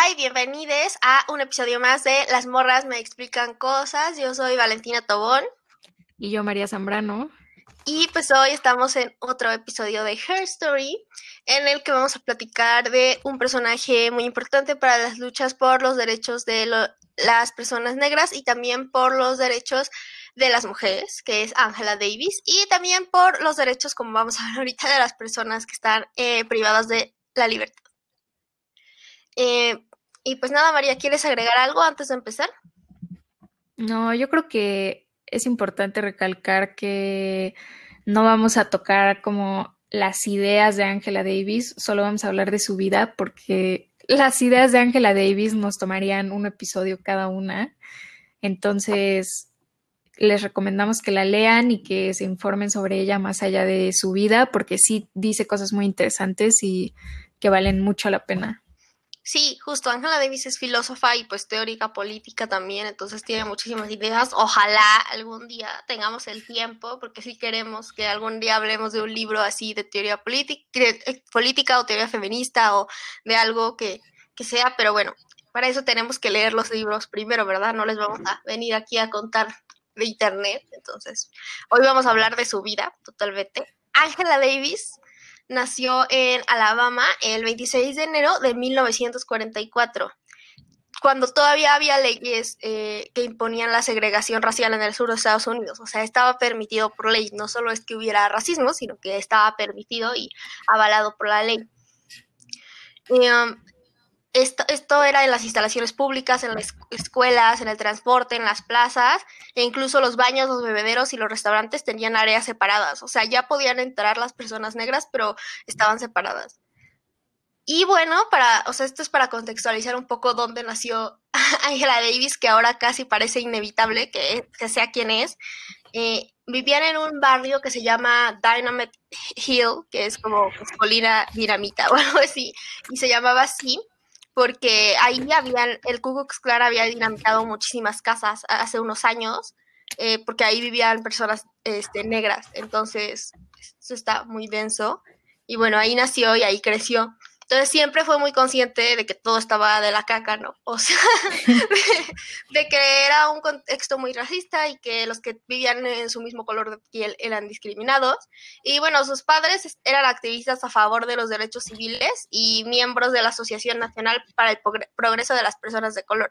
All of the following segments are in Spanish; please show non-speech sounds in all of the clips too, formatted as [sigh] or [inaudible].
Hola y bienvenidos a un episodio más de Las morras me explican cosas. Yo soy Valentina Tobón. Y yo María Zambrano. Y pues hoy estamos en otro episodio de Her Story, en el que vamos a platicar de un personaje muy importante para las luchas por los derechos de las personas negras y también por los derechos de las mujeres, que es Angela Davis, y también por los derechos, como vamos a ver ahorita, de las personas que están eh, privadas de la libertad. Eh, y pues nada, María, ¿quieres agregar algo antes de empezar? No, yo creo que es importante recalcar que no vamos a tocar como las ideas de Angela Davis, solo vamos a hablar de su vida porque las ideas de Angela Davis nos tomarían un episodio cada una. Entonces, les recomendamos que la lean y que se informen sobre ella más allá de su vida porque sí dice cosas muy interesantes y que valen mucho la pena. Sí, justo, Angela Davis es filósofa y pues teórica política también, entonces tiene muchísimas ideas. Ojalá algún día tengamos el tiempo, porque sí queremos que algún día hablemos de un libro así de teoría eh, política o teoría feminista o de algo que, que sea, pero bueno, para eso tenemos que leer los libros primero, ¿verdad? No les vamos a venir aquí a contar de internet, entonces hoy vamos a hablar de su vida totalmente. Angela Davis nació en Alabama el 26 de enero de 1944, cuando todavía había leyes eh, que imponían la segregación racial en el sur de Estados Unidos. O sea, estaba permitido por ley. No solo es que hubiera racismo, sino que estaba permitido y avalado por la ley. Um, esto, era en las instalaciones públicas, en las escuelas, en el transporte, en las plazas, e incluso los baños, los bebederos y los restaurantes tenían áreas separadas. O sea, ya podían entrar las personas negras, pero estaban separadas. Y bueno, para, o sea, esto es para contextualizar un poco dónde nació [laughs] Angela Davis, que ahora casi parece inevitable que, que sea quien es. Eh, vivían en un barrio que se llama Dynamite Hill, que es como pues, colina dinamita o [laughs] algo así, y se llamaba así porque ahí habían, el Ku Klux había dinamitado muchísimas casas hace unos años, eh, porque ahí vivían personas este, negras, entonces eso está muy denso. Y bueno, ahí nació y ahí creció. Entonces siempre fue muy consciente de que todo estaba de la caca, ¿no? O sea, [laughs] de, que era un contexto muy racista y que los que vivían en su mismo color de piel eran discriminados. Y bueno, sus padres eran activistas a favor de los derechos civiles y miembros de la Asociación Nacional para el Progreso de las Personas de Color.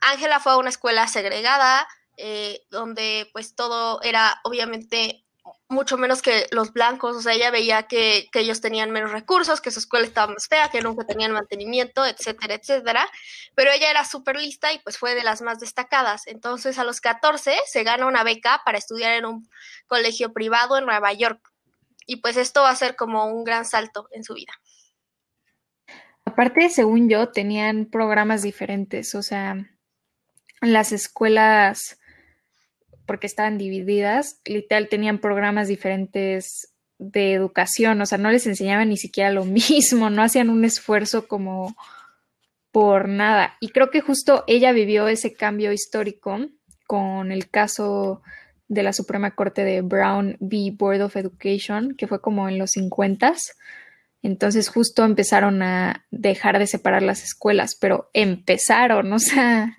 Ángela fue a una escuela segregada, eh, donde pues todo era obviamente mucho menos que los blancos, o sea, ella veía que, ellos tenían menos recursos, que su escuela estaba más fea, que nunca tenían mantenimiento, etcétera, etcétera, pero ella era súper lista y pues fue de las más destacadas. Entonces a los 14 se gana una beca para estudiar en un colegio privado en Nueva York y pues esto va a ser como un gran salto en su vida. Aparte, según yo, tenían programas diferentes, o sea, las escuelas porque estaban divididas, literal tenían programas diferentes de educación, o sea, no les enseñaban ni siquiera lo [laughs] mismo, no hacían un esfuerzo como por nada. Y creo que justo ella vivió ese cambio histórico con el caso de la Suprema Corte de Brown v. Board of Education, que fue como en los 50 entonces justo empezaron a dejar de separar las escuelas, pero empezaron, o sea,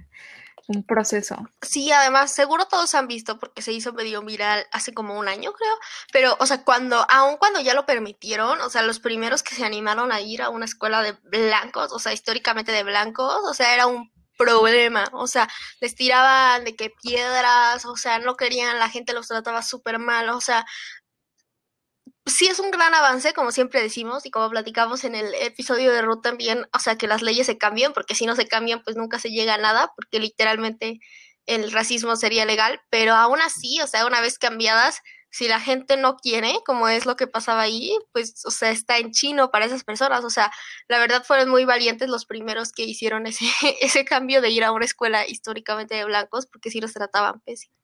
un proceso. Sí, además, seguro todos han visto porque se hizo medio viral hace como un año, creo. Pero, o sea, cuando, aun cuando ya lo permitieron, o sea, los primeros que se animaron a ir a una escuela de blancos, o sea, históricamente de blancos, o sea, era un problema, o sea, les tiraban de que piedras, o sea, no querían, la gente los trataba súper mal, o sea, sí es un gran avance, como siempre decimos, y como platicamos en el episodio de Ruth también, o sea, que las leyes se cambien, porque si no se cambian, pues nunca se llega a nada, porque literalmente el racismo sería legal, pero aún así, o sea, una vez cambiadas, si la gente no quiere, como es lo que pasaba ahí, pues, o sea, está en chino para esas personas, o sea, la verdad fueron muy valientes los primeros que hicieron ese, [laughs] ese cambio de ir a una escuela históricamente de blancos, porque sí los trataban pésimo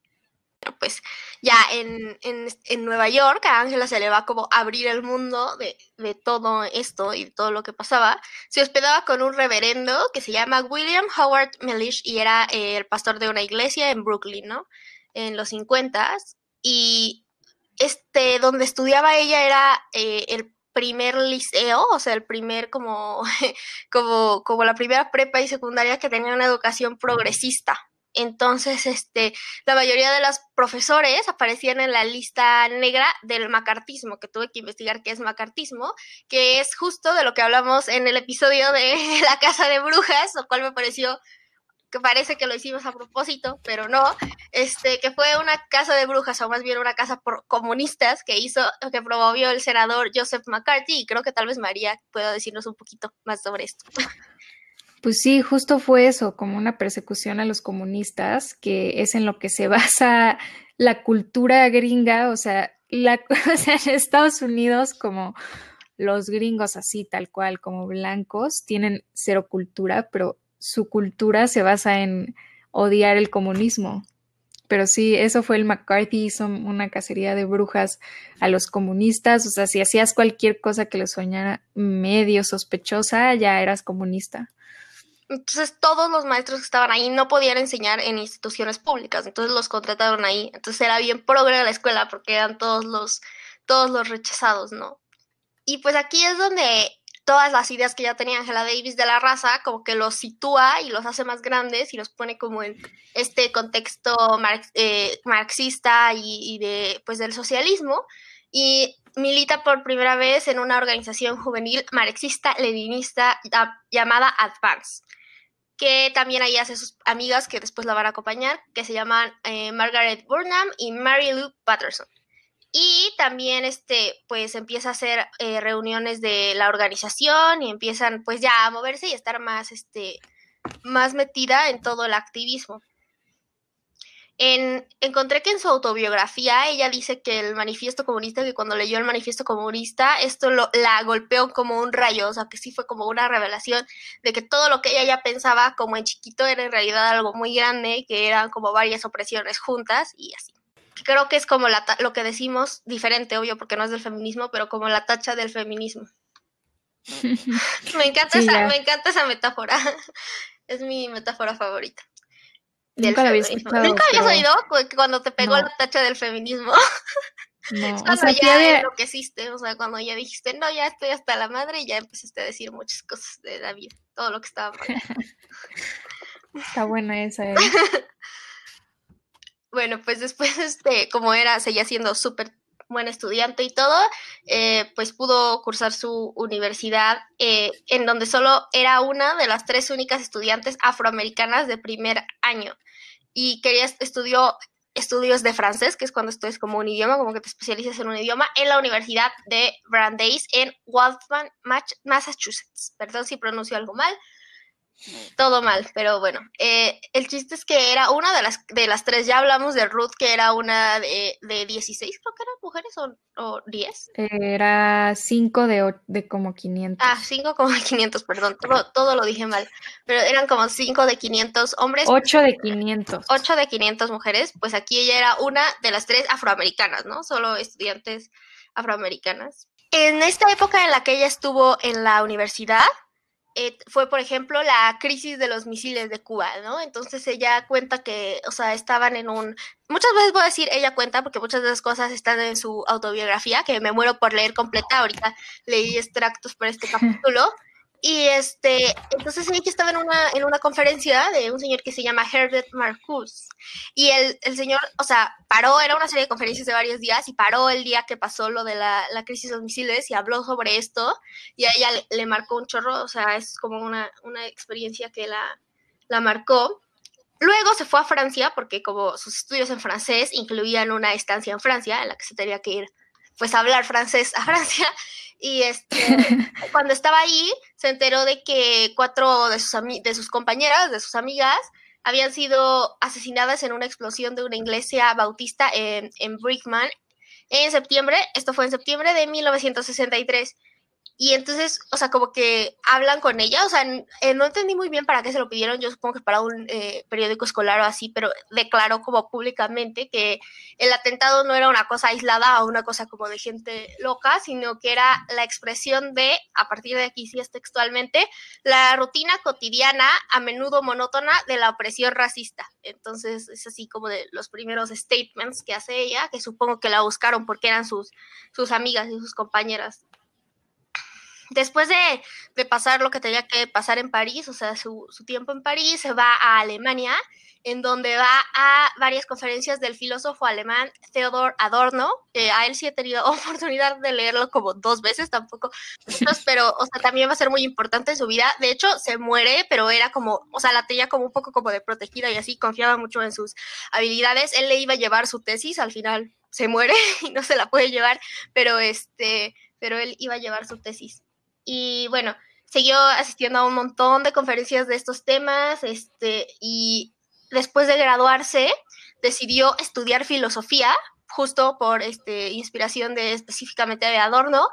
pues ya en, en, Nueva York a Ángela se le va como abrir el mundo de, todo esto y de todo lo que pasaba. Se hospedaba con un reverendo que se llama William Howard Mellish y era eh, el pastor de una iglesia en Brooklyn, ¿no? En los 50 y este, donde estudiaba ella era eh, el primer liceo, o sea, el primer como, [laughs] como, como la primera prepa y secundaria que tenía una educación progresista. Entonces, este, la mayoría de los profesores aparecían en la lista negra del macartismo, que tuve que investigar qué es macartismo, que es justo de lo que hablamos en el episodio de [laughs] la casa de brujas, lo cual me pareció que parece que lo hicimos a propósito, pero no, este, que fue una casa de brujas, o más bien una casa por comunistas que hizo, que promovió el senador Joseph McCarthy, y creo que tal vez María pueda decirnos un poquito más sobre esto. [laughs] Pues sí, justo fue eso, como una persecución a los comunistas, que es en lo que se [laughs] basa la cultura gringa, o sea, la, [laughs] en Estados Unidos como los gringos así, tal cual, como blancos, tienen cero cultura, pero su cultura se basa en odiar el comunismo. Pero sí, eso fue el McCarthy, hizo una cacería de brujas a los comunistas, o sea, si hacías cualquier cosa que le soñara medio sospechosa, ya eras comunista. Entonces todos los maestros que estaban ahí no podían enseñar en instituciones públicas, entonces los contrataron ahí. Entonces era bien progre la escuela porque eran todos los, todos los rechazados, ¿no? Y pues aquí es donde todas las ideas que ya tenía Angela Davis de la raza, como que los sitúa y los hace más grandes y los pone como en este contexto eh, marxista y, de, pues, del socialismo. Y milita por primera vez en una organización juvenil marxista-leninista llamada Advance, que también ahí hace sus amigas que después la van a acompañar, que se llaman eh, Margaret Burnham y Mary Lou Patterson. Y también, este, pues empieza a hacer eh, reuniones de la organización y empiezan, pues ya a moverse y estar más, este, más metida en todo el activismo. En, encontré que en su autobiografía ella dice que el manifiesto comunista, que cuando leyó el manifiesto comunista, esto lo, la golpeó como un rayo, o sea, que sí fue como una revelación de que todo lo que ella ya pensaba como en chiquito era en realidad algo muy grande, que eran como varias opresiones juntas y así creo que es como la lo que decimos, diferente, obvio, porque no es del feminismo, pero como la tacha del feminismo. [laughs] me, encanta esa, me encanta esa metáfora. [laughs] es mi metáfora favorita. Nunca la había escuchado. ¿Nunca habías oído cuando te pegó la tacha del feminismo? No, [laughs] cuando ya de... enloqueciste, o sea, cuando ya dijiste, no, ya estoy hasta la madre y ya empezaste a decir muchas cosas de David, todo lo que estaba pasando. [laughs] Está buena esa, ¿eh? [laughs] Bueno, pues después, este, como era, seguía siendo súper buen estudiante y todo, eh, pues pudo cursar su universidad eh, en donde solo era una de las tres únicas estudiantes afroamericanas de primer año. Y quería, estudió estudios de francés, que es cuando estudias como un idioma, como que te especializas en un idioma, en la Universidad de Brandeis en Waltham, Massachusetts. Perdón si pronuncio algo mal, todo mal, pero bueno. Eh, el chiste es que era una de las, de las tres. Ya hablamos de Ruth, que era una de, de 16, creo que eran mujeres o, o 10. Era 5 de, de como 500. Ah, 5 como [laughs] 500, perdón. Todo, todo, lo dije mal. Pero eran como 5 de 500 hombres. 8 de 500. 8 de 500 mujeres. Pues aquí ella era una de las tres afroamericanas, ¿no? Solo estudiantes afroamericanas. En esta época en la que ella estuvo en la universidad, eh, fue, por ejemplo, la crisis de los misiles de Cuba, ¿no? Entonces ella cuenta que, o sea, estaban en un... Muchas veces voy a decir ella cuenta porque muchas de las cosas están en su autobiografía, que me muero por leer completa, ahorita leí extractos por este [laughs] capítulo, y este, entonces ella estaba en una, en una conferencia de un señor que se llama Herbert Marcuse. Y el, el, señor, o sea, paró, era una serie de conferencias de varios días, y paró el día que pasó lo de la, la crisis de los misiles y habló sobre esto. Y a ella le, marcó un chorro, o sea, es como una, una experiencia que la, la marcó. Luego se fue a Francia, porque como sus estudios en francés incluían una estancia en Francia, en la que se tenía que ir pues a hablar francés a Francia. Y este, [laughs] cuando estaba ahí, se enteró de que cuatro de sus, de sus compañeras, de sus amigas, habían sido asesinadas en una explosión de una iglesia bautista en, en Brickman en septiembre, esto fue en septiembre de 1963. Y entonces, o sea, como que hablan con ella, o sea, eh, no entendí muy bien para qué se lo pidieron, yo supongo que para un eh, periódico escolar o así, pero declaró como públicamente que el atentado no era una cosa aislada o una cosa como de gente loca, sino que era la expresión de, a partir de aquí sí es textualmente, la rutina cotidiana, a menudo monótona, de la opresión racista. Entonces, es así como de los primeros statements que hace ella, que supongo que la buscaron porque eran sus, sus amigas y sus compañeras después de, pasar lo que tenía que pasar en París, o sea, su, su, tiempo en París, se va a Alemania, en donde va a varias conferencias del filósofo alemán Theodor Adorno. a él sí he tenido [laughs] oportunidad de leerlo como dos veces, tampoco, pero, o sea, también va a ser muy importante en su vida. De hecho, se muere, pero era como, o sea, la tenía como un poco como de protegida y así, confiaba mucho en sus habilidades. Él le iba a llevar su tesis, al final se muere [laughs] y no se la puede llevar, pero este, pero él iba a llevar su tesis. Y bueno, siguió asistiendo a un montón de conferencias de estos temas, este, y después de graduarse decidió estudiar filosofía, justo por este, inspiración de específicamente de Adorno,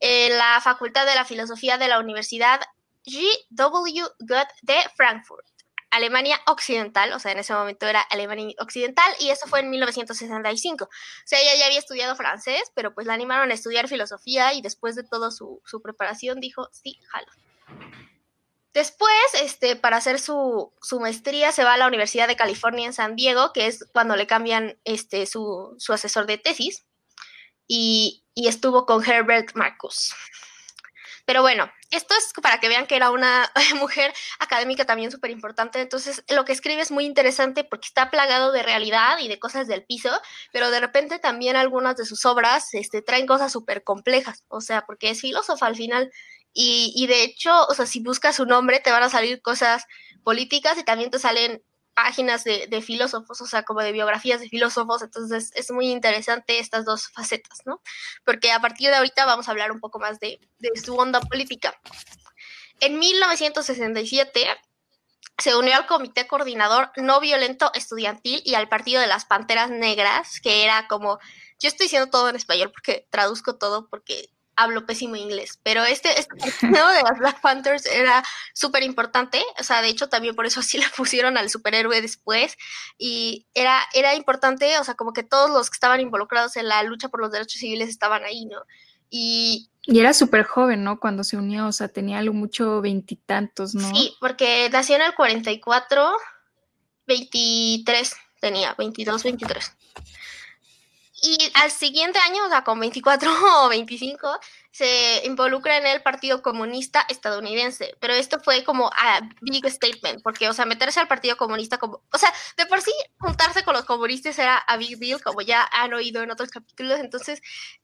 en la Facultad de la Filosofía de la Universidad G.W. Goethe de Frankfurt. Alemania Occidental, o sea, en ese momento era Alemania Occidental, y eso fue en 1965. O sea, ella ya había estudiado francés, pero pues la animaron a estudiar filosofía y después de toda su, preparación dijo, sí, jalo. Después, este, para hacer su, maestría, se va a la Universidad de California en San Diego, que es cuando le cambian este, su, asesor de tesis, y, y estuvo con Herbert Marcus. Pero bueno, esto es para que vean que era una [laughs] mujer académica también súper importante. Entonces, lo que escribe es muy interesante porque está plagado de realidad y de cosas del piso, pero de repente también algunas de sus obras este, traen cosas súper complejas. O sea, porque es filósofa al final. Y, y de hecho, o sea, si buscas su nombre, te van a salir cosas políticas y también te salen páginas de, filósofos, o sea, como de biografías de filósofos, entonces es muy interesante estas dos facetas, ¿no? Porque a partir de ahorita vamos a hablar un poco más de, su onda política. En 1967 se unió al Comité Coordinador No Violento Estudiantil y al Partido de las Panteras Negras, que era como, yo estoy diciendo todo en español porque traduzco todo porque hablo pésimo inglés, pero este, este partido de las Black Panthers era súper importante, o sea, de hecho también por eso así le [laughs] pusieron al superhéroe después, y era, era importante, o sea, como que todos los que estaban involucrados en la lucha por los derechos civiles estaban ahí, ¿no? Y, y era súper joven, ¿no? Cuando se unió, o sea, tenía algo mucho veintitantos, ¿no? Sí, porque nació en el 44, 23 tenía, 22, 23. Y al siguiente año, o sea, con 24 [laughs] o 25, se involucra en el Partido Comunista estadounidense. Pero esto fue como a big statement, porque, o sea, meterse al Partido Comunista como, o sea, de por sí juntarse con los comunistas era a big deal, como ya han oído en otros capítulos. Entonces,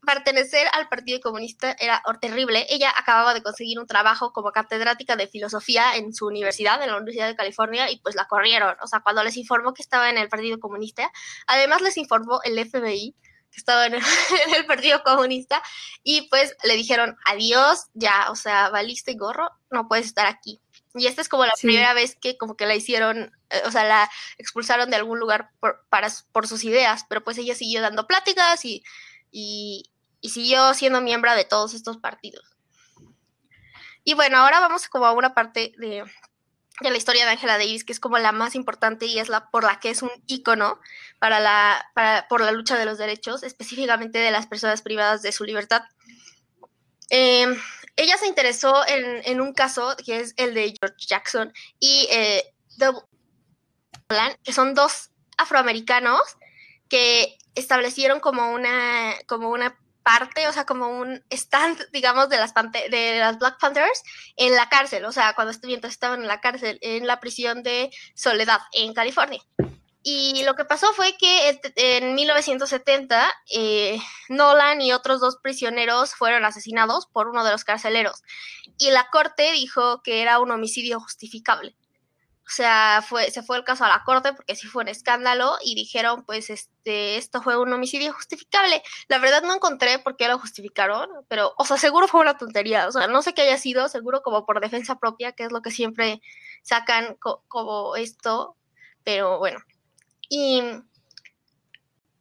pertenecer al Partido Comunista era terrible. Ella acababa de conseguir un trabajo como catedrática de filosofía en su universidad, en la Universidad de California, y pues la corrieron. O sea, cuando les informó que estaba en el Partido Comunista, además les informó el FBI que estaba [laughs] en el, Partido Comunista, y pues le dijeron, adiós, ya, o sea, valiste gorro, no puedes estar aquí. Y esta es como la primera vez que como que la hicieron, eh, o sea, la expulsaron de algún lugar por, para, por sus ideas, pero pues ella siguió dando pláticas y, y, y siguió siendo miembro de todos estos partidos. Y bueno, ahora vamos como a una parte de, de la historia de Angela Davis, que es como la más importante y es la por la que es un ícono para la, para, por la lucha de los derechos, específicamente de las personas privadas de su libertad. Em, ella se interesó en, en, un caso que es el de George Jackson y eh, que son dos afroamericanos que establecieron como una, como una parte, o sea, como un stand, digamos, de las, Black Panthers en la cárcel, o sea, cuando estaban en la cárcel, en la prisión de Soledad, en California. Y lo que pasó fue que en 1970 eh, Nolan y otros dos prisioneros fueron asesinados por uno de los carceleros. Y la corte dijo que era un homicidio justificable. O sea, fue, se fue el caso a la corte porque sí fue un escándalo y dijeron, pues, este, esto fue un homicidio justificable. La verdad no encontré por qué lo justificaron, pero, o sea, seguro fue una tontería. O sea, no sé qué haya sido, seguro como por defensa propia, que es lo que siempre sacan como esto, pero bueno. Y,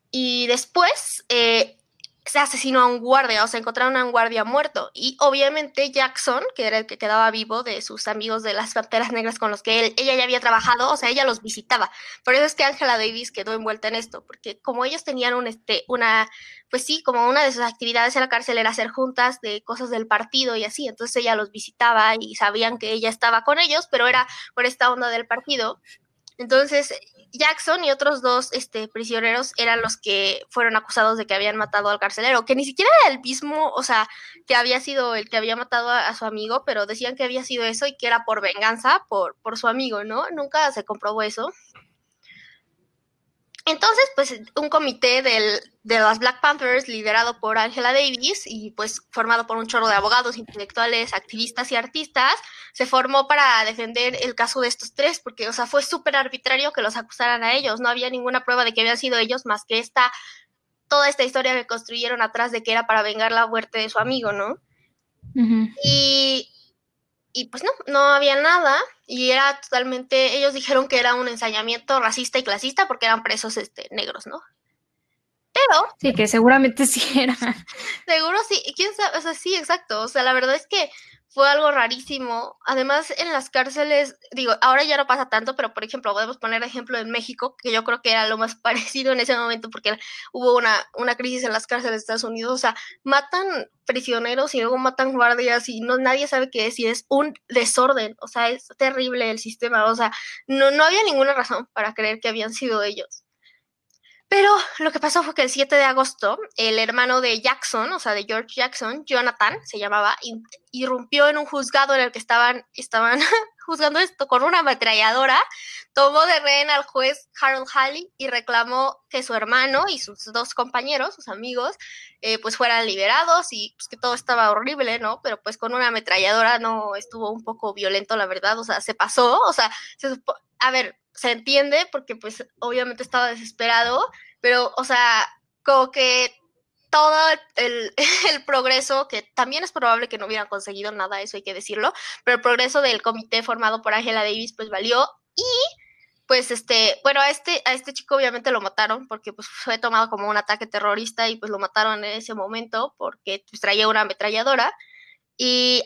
y después, eh, se asesinó a un guardia, o sea, encontraron a un guardia muerto. Y obviamente Jackson, que era el que quedaba vivo de sus amigos de las Panteras Negras con los que él, ella ya había trabajado, o sea, ella los visitaba. Por eso es que Angela Davis quedó envuelta en esto, porque como ellos tenían un, este, una, pues sí, como una de sus actividades en la cárcel era hacer juntas de cosas del partido y así, entonces ella los visitaba y sabían que ella estaba con ellos, pero era por esta onda del partido. Entonces, Jackson y otros dos este, prisioneros eran los que fueron acusados de que habían matado al carcelero, que ni siquiera era el mismo, o sea, que había sido el que había matado a, su amigo, pero decían que había sido eso y que era por venganza por, por su amigo, ¿no? Nunca se comprobó eso. Entonces, pues un comité del, de las Black Panthers liderado por Angela Davis y pues formado por un chorro de abogados, intelectuales, activistas y artistas, se formó para defender el caso de estos tres, porque, o sea, fue súper arbitrario que los acusaran a ellos, no había ninguna prueba de que habían sido ellos más que esta, toda esta historia que construyeron atrás de que era para vengar la muerte de su amigo, ¿no? Y y pues no, no había nada y era totalmente, ellos dijeron que era un ensañamiento racista y clasista porque eran presos este, negros, ¿no? Sí, que seguramente sí era. Seguro sí, quién sabe, o sea, sí, exacto, o sea, la verdad es que fue algo rarísimo. Además, en las cárceles, digo, ahora ya no pasa tanto, pero por ejemplo, podemos poner ejemplo en México, que yo creo que era lo más [laughs] parecido en ese momento porque hubo una, una crisis en las cárceles de Estados Unidos. O sea, matan prisioneros y luego matan guardias y no nadie sabe qué es y es un desorden. O sea, es terrible el sistema. O sea, no, no había ninguna razón para creer que habían sido ellos. Pero lo que pasó fue que el 7 de agosto, el hermano de Jackson, o sea, de George Jackson, Jonathan, se llamaba, irrumpió en un juzgado en el que estaban, estaban [laughs] juzgando esto con una ametralladora, tomó de rehén al juez Harold Halley y reclamó que su hermano y sus dos compañeros, sus amigos, eh, pues fueran liberados y pues que todo estaba horrible, ¿no? Pero pues con una ametralladora no estuvo un poco violento, la verdad, o sea, se pasó, o sea, se a ver, se entiende porque pues obviamente estaba desesperado, pero o sea, como que todo [laughs] el, progreso, que también es probable que no hubieran conseguido nada, eso hay que decirlo, pero el progreso del comité formado por Angela Davis pues valió y pues este, bueno, a este, a este chico obviamente lo mataron porque pues fue tomado como un ataque terrorista y pues lo mataron en ese momento porque pues, traía una ametralladora y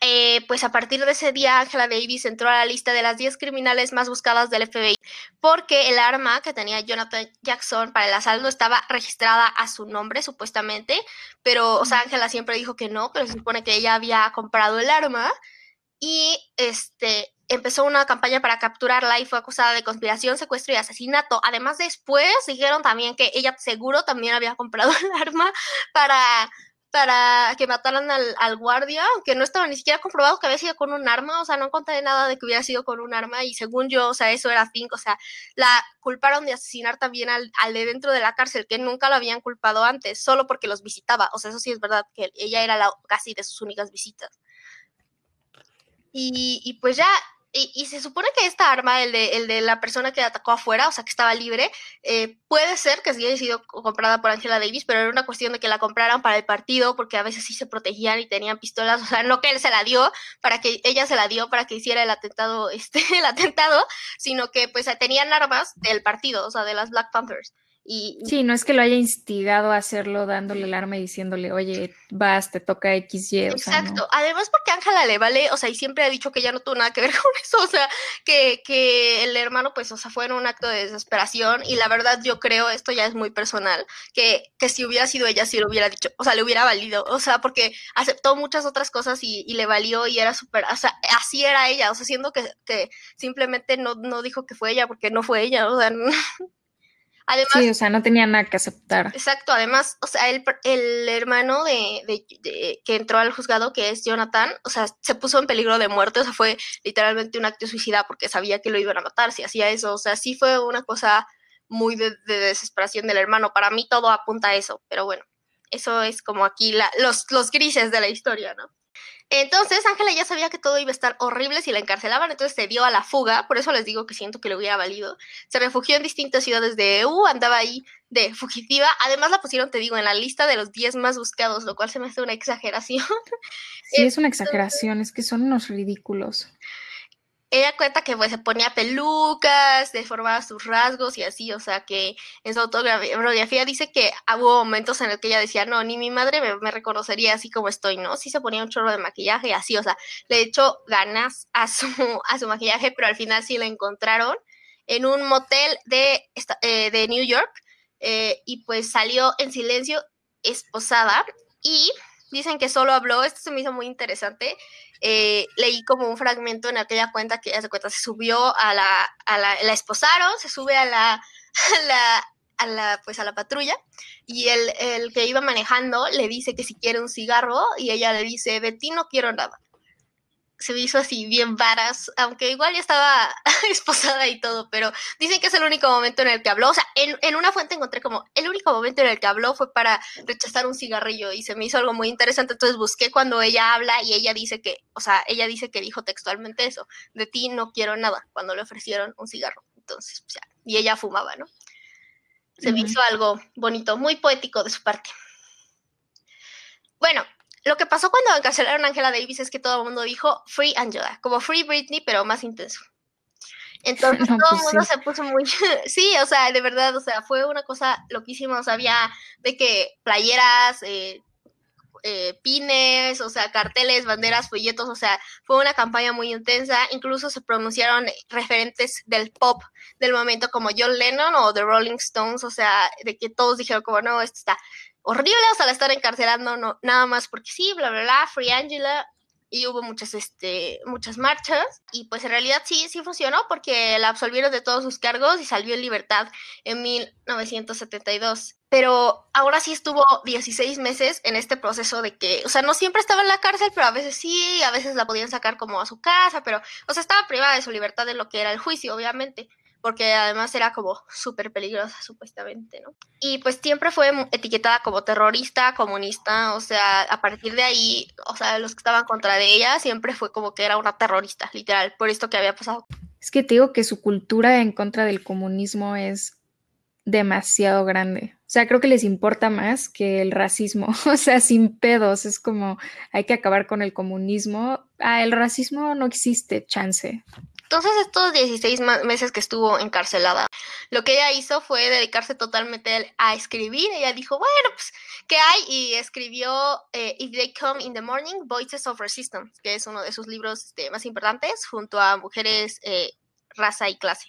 eh, pues a partir de ese día Angela Davis entró a la lista de las 10 criminales más buscadas del FBI porque el arma que tenía Jonathan Jackson para el asalto estaba registrada a su nombre supuestamente, pero o sea, Angela siempre dijo que no, pero se supone que ella había comprado el arma y este empezó una campaña para capturarla y fue acusada de conspiración, secuestro y asesinato. Además, después dijeron también que ella seguro también había comprado [laughs] el arma para para que mataran al, guardia, aunque no estaba ni siquiera comprobado que había sido con un arma, o sea, no encontré nada de que hubiera sido con un arma y según yo, o sea, eso era cinco, o sea, la culparon de asesinar también al, de dentro de la cárcel, que nunca lo habían culpado antes, solo porque los visitaba, o sea, eso sí es verdad, que ella era la, casi de sus únicas visitas. Y pues ya y, se supone que esta arma, el de, el de la persona que atacó afuera, o sea, que estaba libre, eh, puede ser que haya sido comprada por Angela Davis, pero era una cuestión de que la compraran para el partido, porque a veces sí se protegían y tenían pistolas, o sea, no que él se la dio para que ella se la dio para que hiciera el atentado, [laughs] este, el atentado, sino que pues tenían armas del partido, o sea, de las Black Panthers. Y, sí, no es que lo haya instigado a hacerlo dándole el arma y diciéndole, oye, vas, te toca XY. Exacto. Además, porque Ángela le vale, o sea, y siempre ha dicho que ya no tuvo nada que ver [laughs] con eso, o sea, que, que el hermano, pues, o sea, fue en un acto de desesperación. Y la verdad, yo creo, esto ya es muy personal, que, que si hubiera sido ella, sí lo hubiera dicho, o sea, le hubiera valido, o sea, porque aceptó muchas otras cosas y, y le valió y era súper, o sea, así era ella, o sea, siendo que, que simplemente no, no dijo que fue ella porque no fue ella, o sea, no, [laughs] Además, sí, o sea, no tenía nada que aceptar. Exacto, además, o sea, el, el hermano de, de, que entró al juzgado, que es Jonathan, o sea, se puso en peligro de muerte, o sea, fue literalmente un acto de suicida porque sabía que lo iban a matar si hacía eso, o sea, sí fue una cosa muy de, desesperación del hermano. Para mí todo apunta a eso, pero bueno, eso es como aquí la, los, los grises de la historia, ¿no? Entonces, Ángela ya sabía que todo iba a estar horrible si la encarcelaban, entonces se dio a la fuga, por eso les digo que siento que le hubiera valido. Se refugió en distintas ciudades de EU, andaba ahí de fugitiva. Además la pusieron, te digo, en la lista de los 10 más buscados, lo cual se me hace una exageración. Sí, es una exageración, es que son unos ridículos ella cuenta que pues se ponía pelucas, deformaba sus rasgos y así, o sea que en su autobiografía dice que hubo momentos en el que ella decía, no, ni mi madre me, reconocería así como estoy, ¿no? Sí se ponía un chorro de maquillaje y así, o sea, le echó ganas a su, [laughs] a su maquillaje, pero al final sí la encontraron en un motel de, eh, de New York eh, y pues salió en silencio esposada y Dicen que solo habló, esto se me hizo muy interesante. Eh, leí como un fragmento en aquella cuenta que ya se cuenta, se subió a la, a la, la esposaron, se sube a la, a [laughs] la, a la, pues a la patrulla y el, el, que iba manejando le dice que si quiere un cigarro y ella le dice, ti no quiero nada se me hizo así bien varas, aunque igual ya estaba [laughs] esposada y todo, pero dicen que es el único momento en el que habló. O sea, en, en, una fuente encontré como el único momento en el que habló fue para rechazar un cigarrillo y se me hizo algo muy interesante. Entonces busqué cuando ella habla y ella dice que, o sea, ella dice que dijo textualmente eso: de ti no quiero nada, cuando le ofrecieron un cigarro. Entonces, o sea, y ella fumaba, ¿no? Se uh -huh. me hizo algo bonito, muy poético de su parte. Bueno, lo que pasó cuando encarcelaron a Angela Davis es que todo el mundo dijo Free Angela, como Free Britney, pero más intenso. Entonces [laughs] no, todo el pues mundo sí. se puso muy... [laughs] sí, o sea, de verdad, o sea, fue una cosa loquísima, o sea, había de que playeras, eh, eh, pines, o sea, carteles, banderas, folletos, o sea, fue una campaña muy intensa, incluso se pronunciaron referentes del pop del momento como John Lennon o The Rolling Stones, o sea, de que todos dijeron como, no, esto está horrible, o sea, la estar encarcelando no, nada más porque sí, bla, bla, bla, Free Angela, y hubo muchas, este, muchas marchas, y pues en realidad sí, sí funcionó porque la absolvieron de todos sus cargos y salió en libertad en 1972. Pero ahora sí estuvo 16 meses en este proceso de que, o sea, no siempre estaba en la cárcel, pero a veces sí, a veces la podían sacar como a su casa, pero, o sea, estaba privada de su libertad de lo que era el juicio, obviamente porque además era como [laughs] súper peligrosa supuestamente, ¿no? Y pues siempre fue etiquetada como terrorista, comunista, o sea, a partir de ahí, o sea, los que estaban contra de ella siempre fue como que era una terrorista, literal, por esto que había pasado. Es que te digo que su cultura en contra del comunismo es demasiado grande. O sea, creo que les importa más que el racismo. [laughs] O sea, sin pedos. Es como, hay que acabar con el comunismo. Ah, el racismo no existe, chance. Entonces, estos 16 meses que estuvo encarcelada, lo que ella hizo fue dedicarse totalmente a escribir. Ella dijo, bueno, pues, ¿qué hay? Y escribió eh, If They Come in the Morning, Voices of Resistance, que es uno de sus libros este, más importantes, junto a Mujeres, eh, Raza y Clase.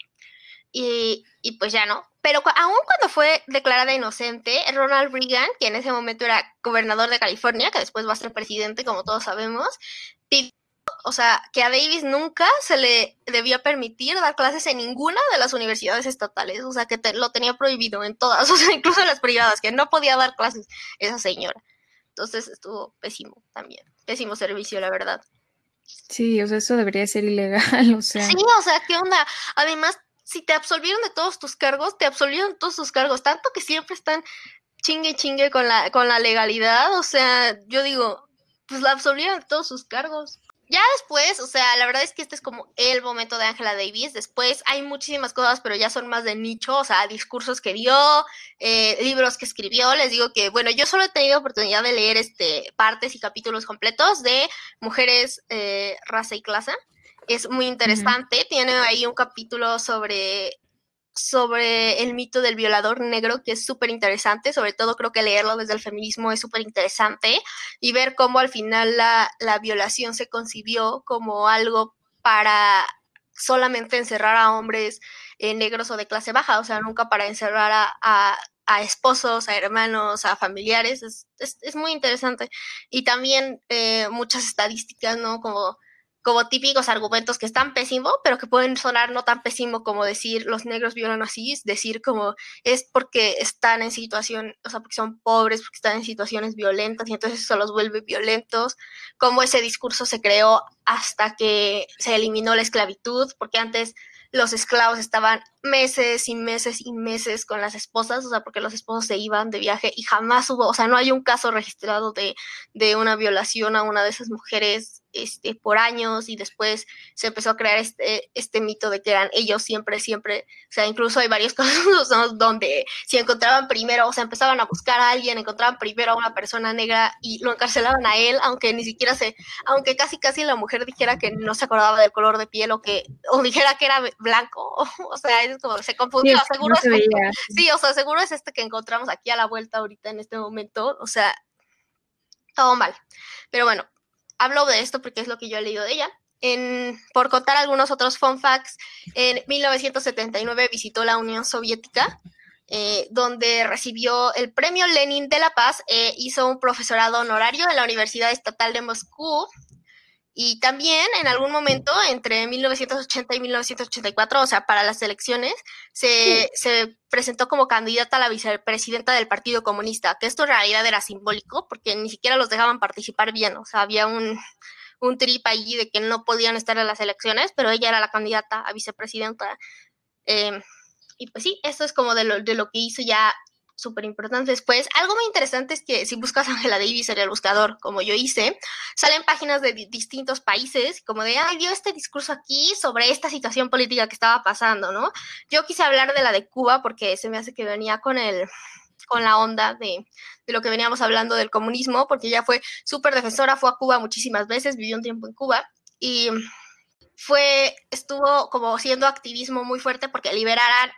Y, y, pues ya no. Pero aún cuando fue declarada inocente, Ronald Reagan, que en ese momento era gobernador de California, que después va a ser presidente, como todos sabemos, pidió o sea, que a Davis nunca se le debía permitir dar clases en ninguna de las universidades estatales, o sea, que te, lo tenía prohibido en todas, [laughs] o sea, incluso en las privadas, que no podía dar clases esa señora. Entonces estuvo pésimo también, pésimo servicio, la verdad. Sí, o sea, eso debería ser ilegal, [laughs] o sea. Sí, o sea, ¿qué onda? Además, si te absolvieron de todos tus cargos, te absolvieron de todos tus cargos, tanto que siempre están chingue chingue con la, con la legalidad, o sea, yo digo, pues la absolvieron de todos sus cargos. Ya después, o sea, la verdad es que este es como el momento de Angela Davis. Después hay muchísimas cosas, pero ya son más de nicho, o sea, discursos que dio, eh, libros que escribió. Les digo que, bueno, yo solo he tenido oportunidad de leer este, partes y capítulos completos de Mujeres, eh, Raza y Clase. Es muy interesante. Uh -huh. Tiene ahí un capítulo sobre sobre el mito del violador negro, que es súper interesante, sobre todo creo que leerlo desde el feminismo es súper interesante y ver cómo al final la, la, violación se concibió como algo para solamente encerrar a hombres eh, negros o de clase baja, o sea, nunca para encerrar a, a, esposos, a hermanos, a familiares, es, es, es muy interesante. Y también eh, muchas estadísticas, ¿no? Como como típicos argumentos que están pésimos, pero que pueden sonar no tan pésimo como decir los negros violan así, decir como es porque están en situación, o sea, porque son pobres, porque están en situaciones violentas y entonces eso los vuelve violentos, como ese discurso se creó hasta que se eliminó la esclavitud, porque antes los esclavos estaban meses y meses y meses con las esposas, o sea, porque los esposos se iban de viaje y jamás hubo, o sea, no hay un caso registrado de, de una violación a una de esas mujeres este, por años y después se empezó a crear este, este mito de que eran ellos siempre, siempre, o sea, incluso hay varios [laughs] casos donde si encontraban primero, o sea, empezaban a buscar a alguien, encontraban primero a una persona negra y lo encarcelaban a él, aunque ni siquiera se, aunque casi casi la mujer dijera que no se acordaba del color de piel o que, o dijera que era blanco, [laughs] o, sea, es como, se confundió, sí, seguro no es, sí, o sea, seguro es este que encontramos aquí a la vuelta ahorita en este momento, o sea, todo mal. Pero bueno, hablo de esto porque es lo que yo he leído de ella. En, por contar algunos otros fun facts, en 1979 visitó la Unión Soviética eh, donde recibió el premio Lenin de la Paz, eh, hizo un profesorado honorario en la Universidad Estatal de Moscú y también en algún momento entre 1980 y 1984, o sea, para las elecciones, se, se, presentó como candidata a la vicepresidenta del Partido Comunista, que esto en realidad era simbólico porque ni siquiera los dejaban participar bien, o sea, había un, un trip allí de que no podían estar en las elecciones, pero ella era la candidata a vicepresidenta. Eh, y pues sí, esto es como de lo, de lo que hizo ya súper importante después. Algo muy interesante es que si buscas Angela Davis en el buscador, como yo hice, salen páginas de distintos países, como de, ay, dio este discurso aquí sobre esta situación política que estaba pasando, ¿no? Yo quise hablar de la de Cuba porque se me hace que venía con el con la onda de, de lo que veníamos hablando del comunismo, porque ella fue súper defensora, fue a Cuba muchísimas veces, vivió un tiempo en Cuba y fue, estuvo como siendo activismo muy fuerte porque liberaran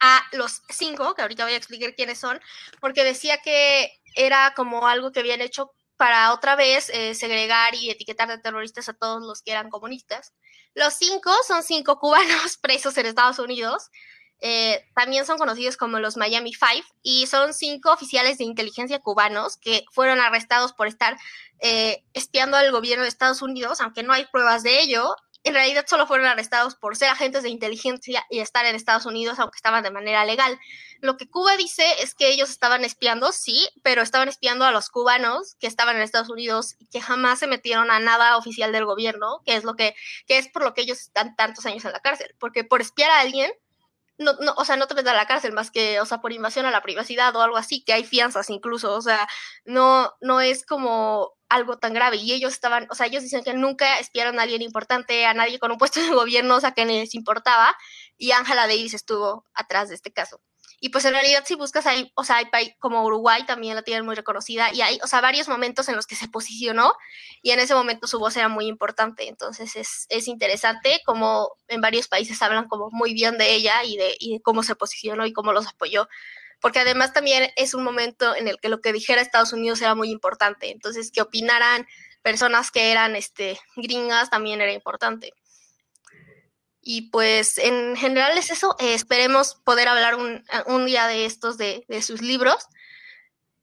a los cinco, que ahorita voy a explicar quiénes son, porque decía que era como algo que habían hecho para otra vez eh, segregar y etiquetar de terroristas a todos los que eran comunistas. Los cinco son cinco cubanos [laughs] presos en Estados Unidos. Eh, también son conocidos como los Miami Five y son cinco oficiales de inteligencia cubanos que fueron arrestados por estar eh, espiando al gobierno de Estados Unidos, aunque no hay pruebas de ello, en realidad solo fueron arrestados por ser agentes de inteligencia y estar en Estados Unidos, aunque estaban de manera legal. Lo que Cuba dice es que ellos estaban espiando, sí, pero estaban espiando a los cubanos que estaban en Estados Unidos y que jamás se metieron a nada oficial del gobierno, que es lo que, que es por lo que ellos están tantos años en la cárcel, porque por espiar a alguien no, no, o sea, no te metes a la cárcel más que, o sea, por invasión a la privacidad o algo así, que hay fianzas incluso, o sea, no, no es como algo tan grave. Y ellos estaban, o sea, ellos dicen que nunca espiaron a alguien importante, a nadie con un puesto de gobierno, o sea, que les importaba, y Angela Davis estuvo atrás de este caso. Y pues en realidad si buscas ahí, o sea, hay como Uruguay también la tienen muy reconocida y hay, o sea, varios momentos en los que se posicionó y en ese momento su voz era muy importante. Entonces es, es interesante como en varios países hablan como muy bien de ella y de, y cómo se posicionó y cómo los apoyó. Porque además también es un momento en el que lo que dijera Estados Unidos era muy importante. Entonces que opinaran personas que eran este, gringas también era importante. Y pues en general es eso. Eh, esperemos poder hablar un, un, día de estos de, de sus libros.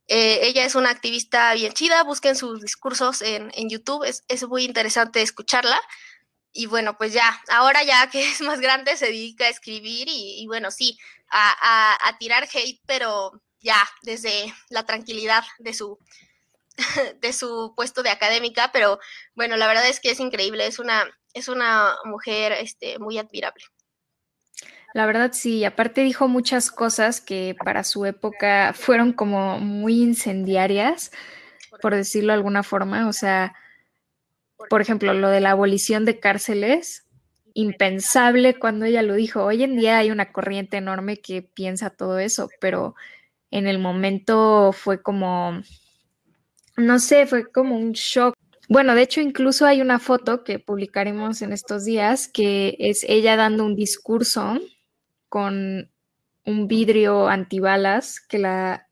Eh, ella es una activista bien chida. Busquen sus discursos en, en YouTube. Es, es, muy interesante escucharla. Y bueno, pues ya, ahora ya que [laughs] es más grande, se dedica a escribir y, bueno, sí, a, a, a tirar hate, pero ya desde la tranquilidad de su, [laughs] de su puesto de académica, pero bueno, la verdad es que es increíble, es una, es una mujer este, muy admirable. La verdad sí, aparte dijo muchas cosas que para su época fueron como muy incendiarias, por decirlo de alguna forma, o sea, por ejemplo, lo de la abolición de cárceles, impensable cuando ella lo dijo. Hoy en día hay una corriente enorme que piensa todo eso, pero en el momento fue como, no sé, fue como un shock bueno, de hecho, incluso hay una foto que publicaremos en estos días que es ella dando un discurso con un vidrio antibalas que la,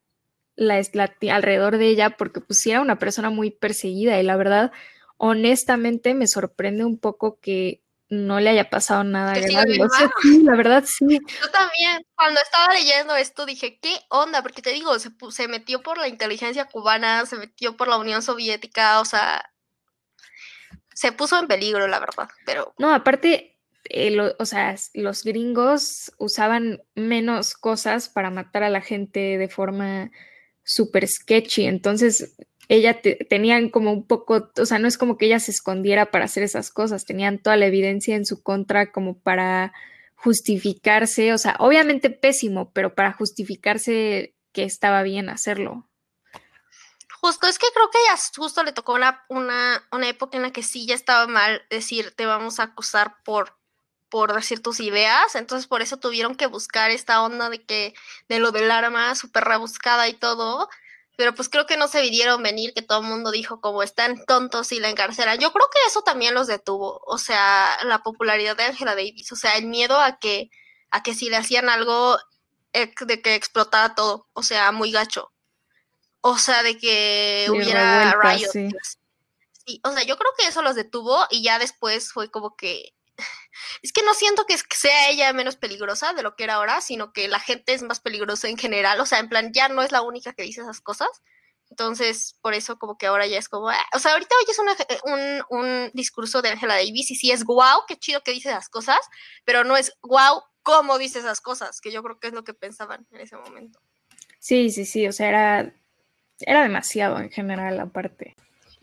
la, la alrededor de ella, porque pues era una persona muy perseguida y la verdad, honestamente, me sorprende un poco que no le haya pasado nada grave. O sea, sí, la verdad sí. Yo también, cuando estaba leyendo esto, dije, ¿qué onda? Porque te digo, se, se metió por la inteligencia cubana, se metió por la Unión Soviética, o sea, se puso en peligro, la verdad, pero... No, aparte, eh, lo, o sea, los gringos usaban menos cosas para matar a la gente de forma súper sketchy, entonces ella te, tenían como un poco, o sea, no es como que ella se escondiera para hacer esas cosas, tenían toda la evidencia en su contra como para justificarse, o sea, obviamente pésimo, pero para justificarse que estaba bien hacerlo. Justo, es que creo que ya justo le tocó una, una, una época en la que sí ya estaba mal decir, te vamos a acusar por, por decir tus ideas, entonces por eso tuvieron que buscar esta onda de que, de lo del arma súper rebuscada y todo, pero pues creo que no se vieron venir, que todo el mundo dijo como están tontos y la encarcelan. Yo creo que eso también los detuvo, o sea, la popularidad de Angela Davis, o sea, el miedo a que, a que si le hacían algo, de que explotara todo, o sea, muy gacho. O sea, de que hubiera riot. Sí. sí. o sea, yo creo que eso los detuvo y ya después fue como que [laughs] es que no siento que sea ella menos peligrosa de lo que era ahora, sino que la gente es más peligrosa en general, o sea, en plan, ya no es la única que dice esas cosas. Entonces, por eso como que ahora ya es como, ah", o sea, ahorita oyes eh, un, un, discurso de Angela Davis y sí es guau, qué chido que dice esas cosas, pero no es guau cómo dice esas cosas, que yo creo que es lo que pensaban en ese momento. Sí, sí, sí, o sea, era, era demasiado en general aparte.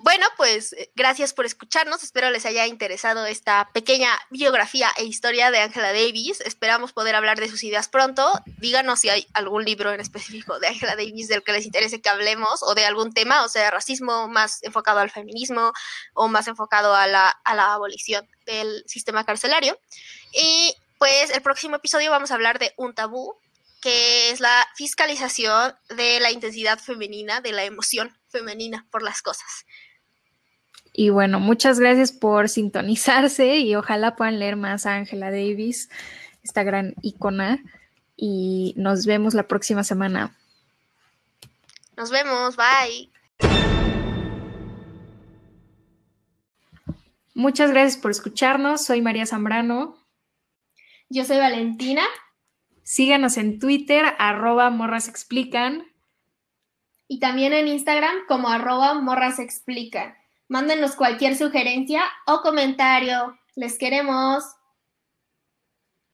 Bueno, pues eh, gracias por escucharnos. Espero les haya interesado esta pequeña biografía e historia de Angela Davis. Esperamos poder hablar de sus ideas pronto. Díganos si hay algún libro en específico de Angela Davis del que les interese que hablemos o de algún tema, o sea, racismo más enfocado al feminismo o más enfocado a la, a la abolición del sistema carcelario. Y pues el próximo episodio vamos a hablar de un tabú que es la fiscalización de la intensidad femenina, de la emoción femenina por las cosas. Y bueno, muchas gracias por sintonizarse y ojalá puedan leer más a Angela Davis, esta gran icona. Y nos vemos la próxima semana. Nos vemos, bye. Muchas gracias por escucharnos. Soy María Zambrano. Yo soy Valentina. Síganos en Twitter, arroba morras explican. Y también en Instagram como arroba morras explican. Mándenos cualquier sugerencia o comentario. Les queremos.